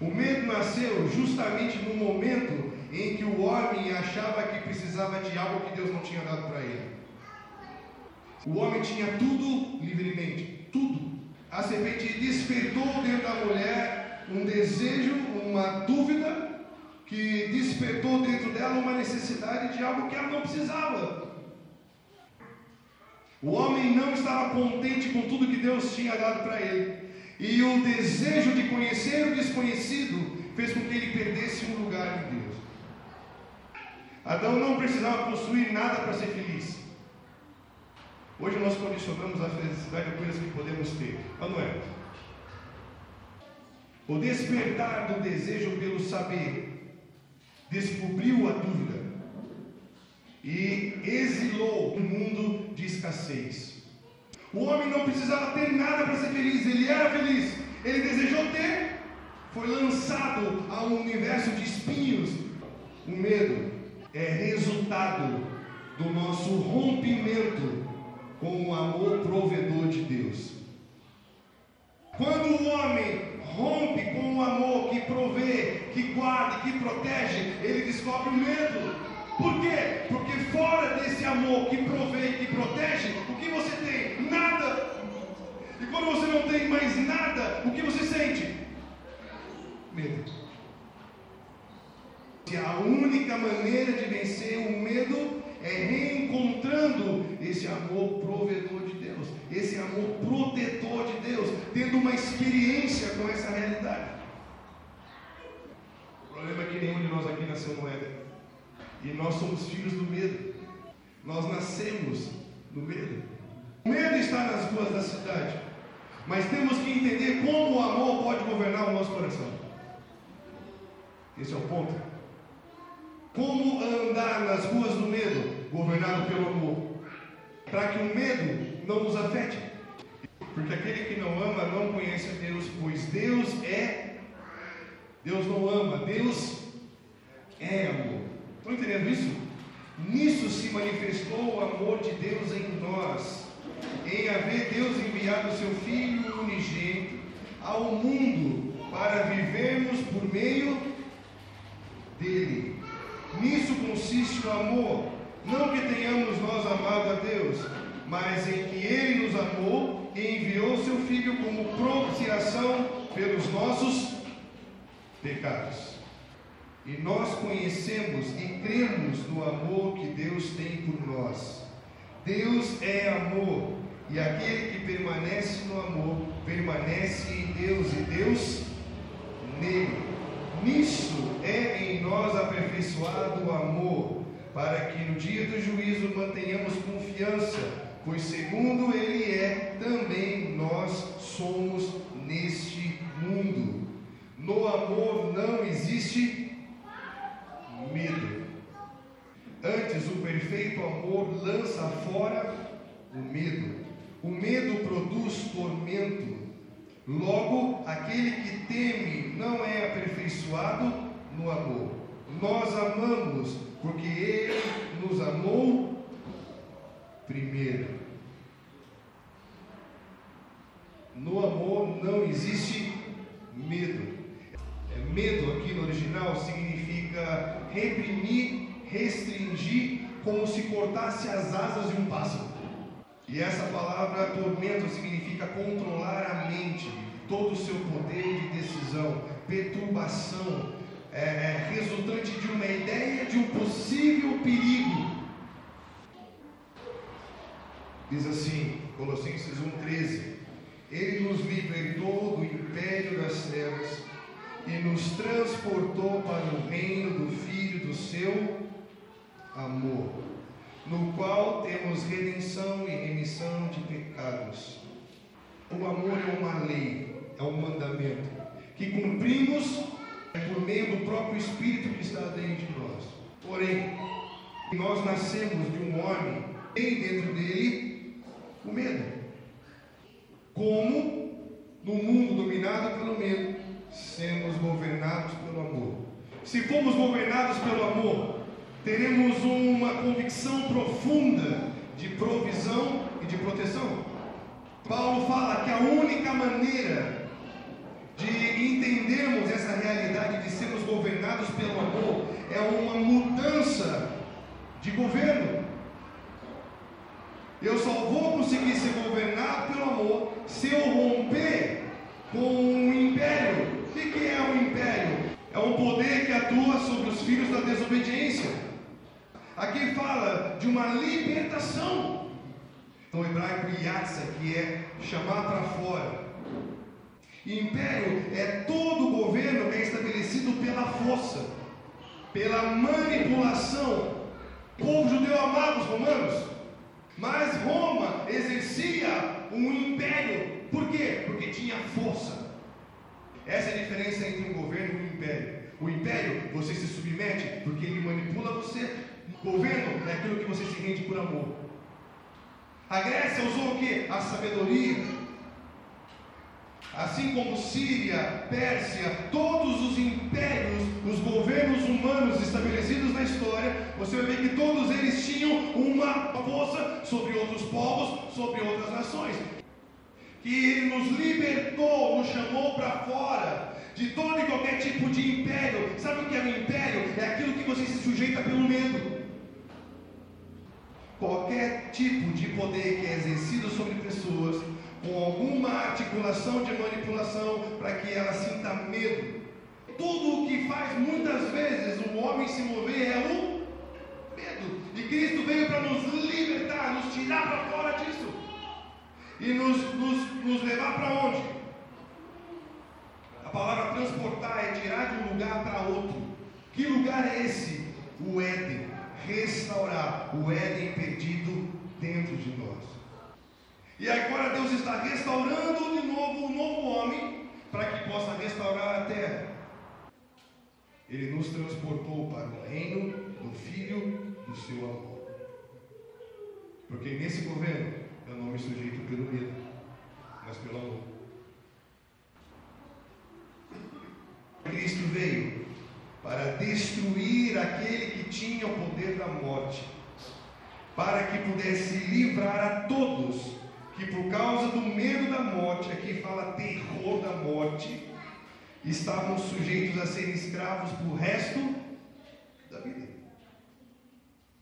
O medo nasceu justamente no momento em que o homem achava que precisava de algo que Deus não tinha dado para ele. O homem tinha tudo livremente, tudo. A serpente despertou dentro da mulher um desejo, uma dúvida, que despertou dentro dela uma necessidade de algo que ela não precisava. O homem não estava contente com tudo que Deus tinha dado para ele. E o desejo de conhecer o desconhecido fez com que ele perdesse um lugar em Deus. Adão não precisava possuir nada para ser feliz. Hoje nós condicionamos a felicidade a coisas que podemos ter. Não é. O despertar do desejo pelo saber descobriu a dúvida e exilou um mundo de escassez. O homem não precisava ter nada para ser feliz, ele era feliz, ele desejou ter, foi lançado a um universo de espinhos. O medo é resultado do nosso rompimento com o amor provedor de Deus. Quando o homem rompe com o amor que provê, que guarda, que protege, ele descobre o medo. Por quê? Porque fora desse amor que provê e que protege, o que você tem? Nada. E quando você não tem mais nada, o que você sente? Medo. E a única maneira de vencer o medo é reencontrando esse amor provedor de Deus, esse amor protetor de Deus, tendo uma experiência com essa realidade. O problema é que nenhum de nós aqui nasceu no Éden. E nós somos filhos do medo. Nós nascemos no medo. O medo está nas ruas da cidade. Mas temos que entender como o amor pode governar o nosso coração. Esse é o ponto. Como andar nas ruas do medo, governado pelo amor, para que o medo não nos afete. Porque aquele que não ama não conhece Deus, pois Deus é. Deus não ama, Deus é amor. Estão entendendo isso? Nisso se manifestou o amor de Deus em nós, em haver Deus enviado o seu Filho unigênito ao mundo para vivermos por meio dele. Nisso consiste o amor, não que tenhamos nós amado a Deus, mas em que ele nos amou e enviou seu Filho como propiciação pelos nossos pecados. E nós conhecemos e cremos no amor que Deus tem por nós. Deus é amor, e aquele que permanece no amor, permanece em Deus, e Deus nele. Nisso é em nós aperfeiçoado o amor, para que no dia do juízo mantenhamos confiança, pois segundo Ele é, também nós somos neste mundo. No amor não existe medo. Antes, o perfeito amor lança fora o medo. O medo produz tormento. Logo, aquele que teme não é aperfeiçoado no amor. Nós amamos porque ele nos amou primeiro. No amor não existe medo. É, medo aqui no original significa reprimir, restringir, como se cortasse as asas de um pássaro. E essa palavra tormento significa controlar a mente, todo o seu poder de decisão, perturbação, é, é, resultante de uma ideia de um possível perigo. Diz assim, Colossenses 1,13: Ele nos libertou do império das trevas e nos transportou para o reino do Filho do seu amor, no qual temos redenção e remissão de pecados. O amor é uma lei, é um mandamento, que cumprimos por meio do próprio Espírito que está dentro de nós. Porém, nós nascemos de um homem, tem dentro dele o medo. Como no mundo dominado pelo medo, sermos governados pelo amor. Se formos governados pelo amor, teremos uma convicção profunda de provisão e de proteção. Paulo fala que a única maneira de entendermos essa realidade de sermos governados pelo amor é uma mudança de governo. Eu só vou conseguir ser governado pelo amor se eu romper com o império. O que é um império? É um poder que atua sobre os filhos da desobediência. Aqui fala de uma libertação. No hebraico, yatsa, que é chamar para fora. Império é todo governo que é estabelecido pela força, pela manipulação. O povo judeu amava os romanos, mas Roma exercia um império. Por quê? Porque tinha força. Essa é a diferença entre um governo e um império. O império, você se submete porque ele manipula você. Governo é aquilo que você se rende por amor. A Grécia usou o que? A sabedoria. Assim como Síria, Pérsia, todos os impérios, os governos humanos estabelecidos na história, você vai ver que todos eles tinham uma força sobre outros povos, sobre outras nações que Ele nos libertou, nos chamou para fora de todo e qualquer tipo de império. Sabe o que é um império? É aquilo que você se sujeita pelo medo. Qualquer tipo de poder que é exercido sobre pessoas com alguma articulação de manipulação para que ela sinta medo. Tudo o que faz muitas vezes o homem se mover é o medo. E Cristo veio para nos libertar, nos tirar para fora disso e nos, nos, nos levar para onde? Palavra transportar é tirar de um lugar para outro. Que lugar é esse? O Éden. Restaurar o Éden perdido dentro de nós. E agora Deus está restaurando de novo o novo homem para que possa restaurar a terra. Ele nos transportou para o reino do Filho do seu amor. Porque nesse governo eu não me sujeito pelo medo, mas pelo amor. Cristo veio para destruir aquele que tinha o poder da morte, para que pudesse livrar a todos que por causa do medo da morte, aqui fala terror da morte, estavam sujeitos a serem escravos para resto da vida.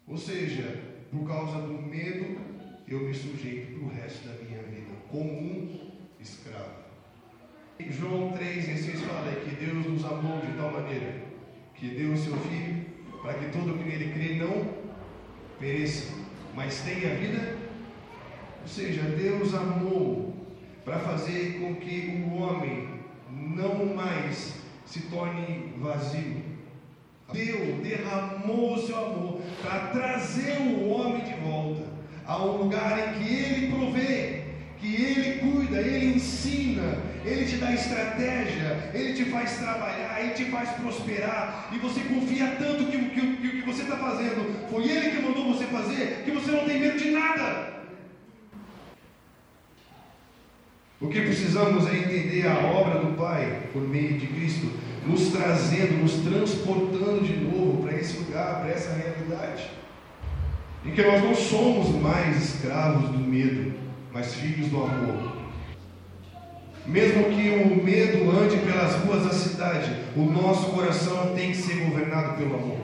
Ou seja, por causa do medo eu me sujeito para o resto da minha vida, como um escravo. João 3, 6 fala que Deus nos amou de tal maneira que deu o seu Filho para que todo que nele crê não pereça, mas tenha vida. Ou seja, Deus amou para fazer com que o homem não mais se torne vazio. Deus derramou o seu amor para trazer o homem de volta a um lugar em que Ele provê, que Ele cuida, Ele ensina, Ele te dá estratégia, Ele te faz trabalhar, Ele te faz prosperar, e você confia tanto que o que, que, que, você está fazendo foi Ele que mandou você fazer, que você não tem medo de nada. O que precisamos é entender a obra do Pai por meio de Cristo, nos trazendo, nos transportando de novo para esse lugar, para essa realidade em que nós não somos mais escravos do medo, mas filhos do amor. Mesmo que o medo ande pelas ruas da cidade, o nosso coração tem que ser governado pelo amor.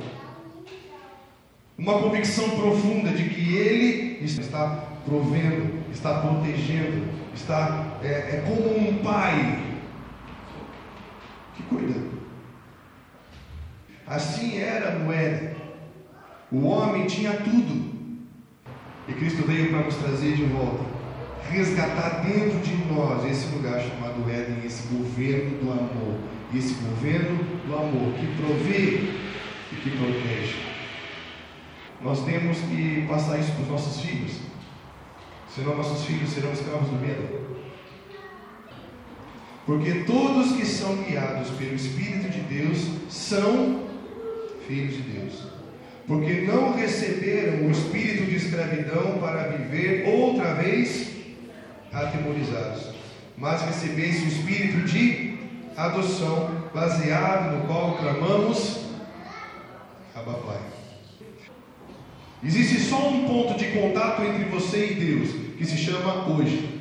Uma convicção profunda de que Ele está provendo, está protegendo, está é, é como um pai que cuida. Assim era no Éden. O homem tinha tudo. E Cristo veio para nos trazer de volta, resgatar dentro de nós esse lugar chamado Éden, esse governo do amor. Esse governo do amor que provê e que protege. Nós temos que passar isso para os nossos filhos. Senão nossos filhos serão escravos do medo. Porque todos que são guiados pelo Espírito de Deus são filhos de Deus porque não receberam o espírito de escravidão para viver outra vez atemorizados, mas recebesse o espírito de adoção, baseado no qual clamamos Abba Pai. Existe só um ponto de contato entre você e Deus, que se chama hoje.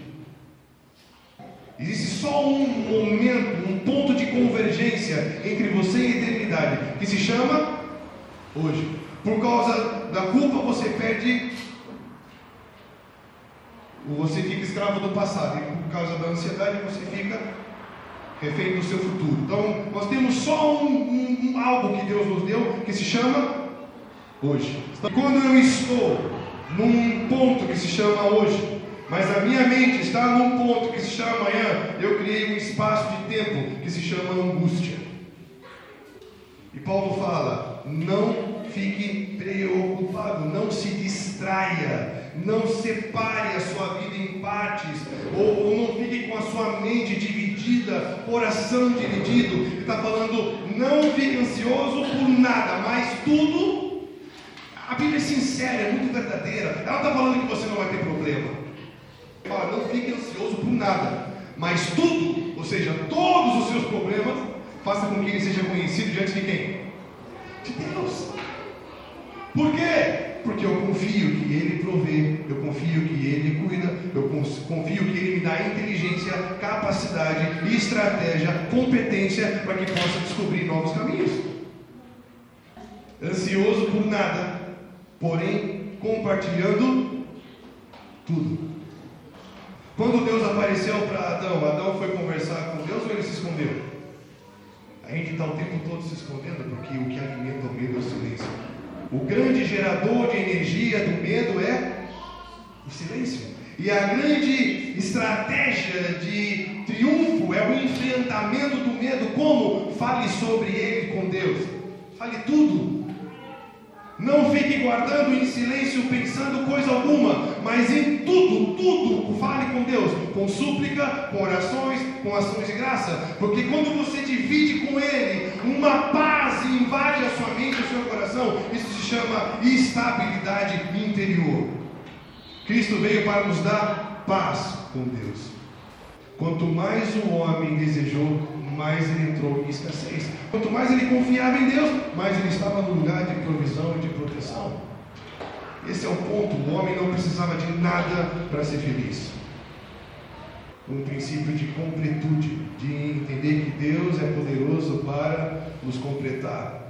Existe só um momento, um ponto de convergência entre você e a eternidade, que se chama hoje. Por causa da culpa, você perde. Você fica escravo do passado, e por causa da ansiedade, você fica refém do seu futuro. Então, nós temos só um, um, um, algo que Deus nos deu que se chama hoje. Quando eu estou num ponto que se chama hoje, mas a minha mente está num ponto que se chama amanhã, eu criei um espaço de tempo que se chama angústia. E Paulo fala: não fique preocupado, não se distraia, não separe a sua vida em partes, ou, ou não fique com a sua mente dividida, coração dividido. Ele está falando: não fique ansioso por nada, mas tudo. A Bíblia é sincera, é muito verdadeira. Ela está falando que você não vai ter problema. Fala, não fique ansioso por nada, mas tudo, ou seja, todos os seus problemas, faça com que ele seja conhecido diante de quem? De Deus. Por quê? Porque eu confio que Ele provê, eu confio que Ele cuida, eu confio que Ele me dá inteligência, capacidade, estratégia, competência para que possa descobrir novos caminhos. Ansioso por nada, porém compartilhando tudo. Quando Deus apareceu para Adão, Adão foi conversar com Deus ou ele se escondeu? A gente está o tempo todo se escondendo porque o que alimenta o medo é o silêncio. O grande gerador de energia do medo é o silêncio. E a grande estratégia de triunfo é o enfrentamento do medo. Como? Fale sobre ele com Deus. Fale tudo. Não fique guardando em silêncio, pensando coisa alguma, mas em tudo, tudo, fale com Deus, com súplica, com orações, com ações de graça, porque quando você divide com Ele, uma paz invade a sua mente, o seu coração, isso se chama estabilidade interior. Cristo veio para nos dar paz com Deus. Quanto mais o homem desejou, mais ele entrou em escassez. Quanto mais ele confiava em Deus, mais ele estava no lugar de provisão e de proteção. Esse é o ponto. O homem não precisava de nada para ser feliz. Um princípio de completude, de entender que Deus é poderoso para nos completar.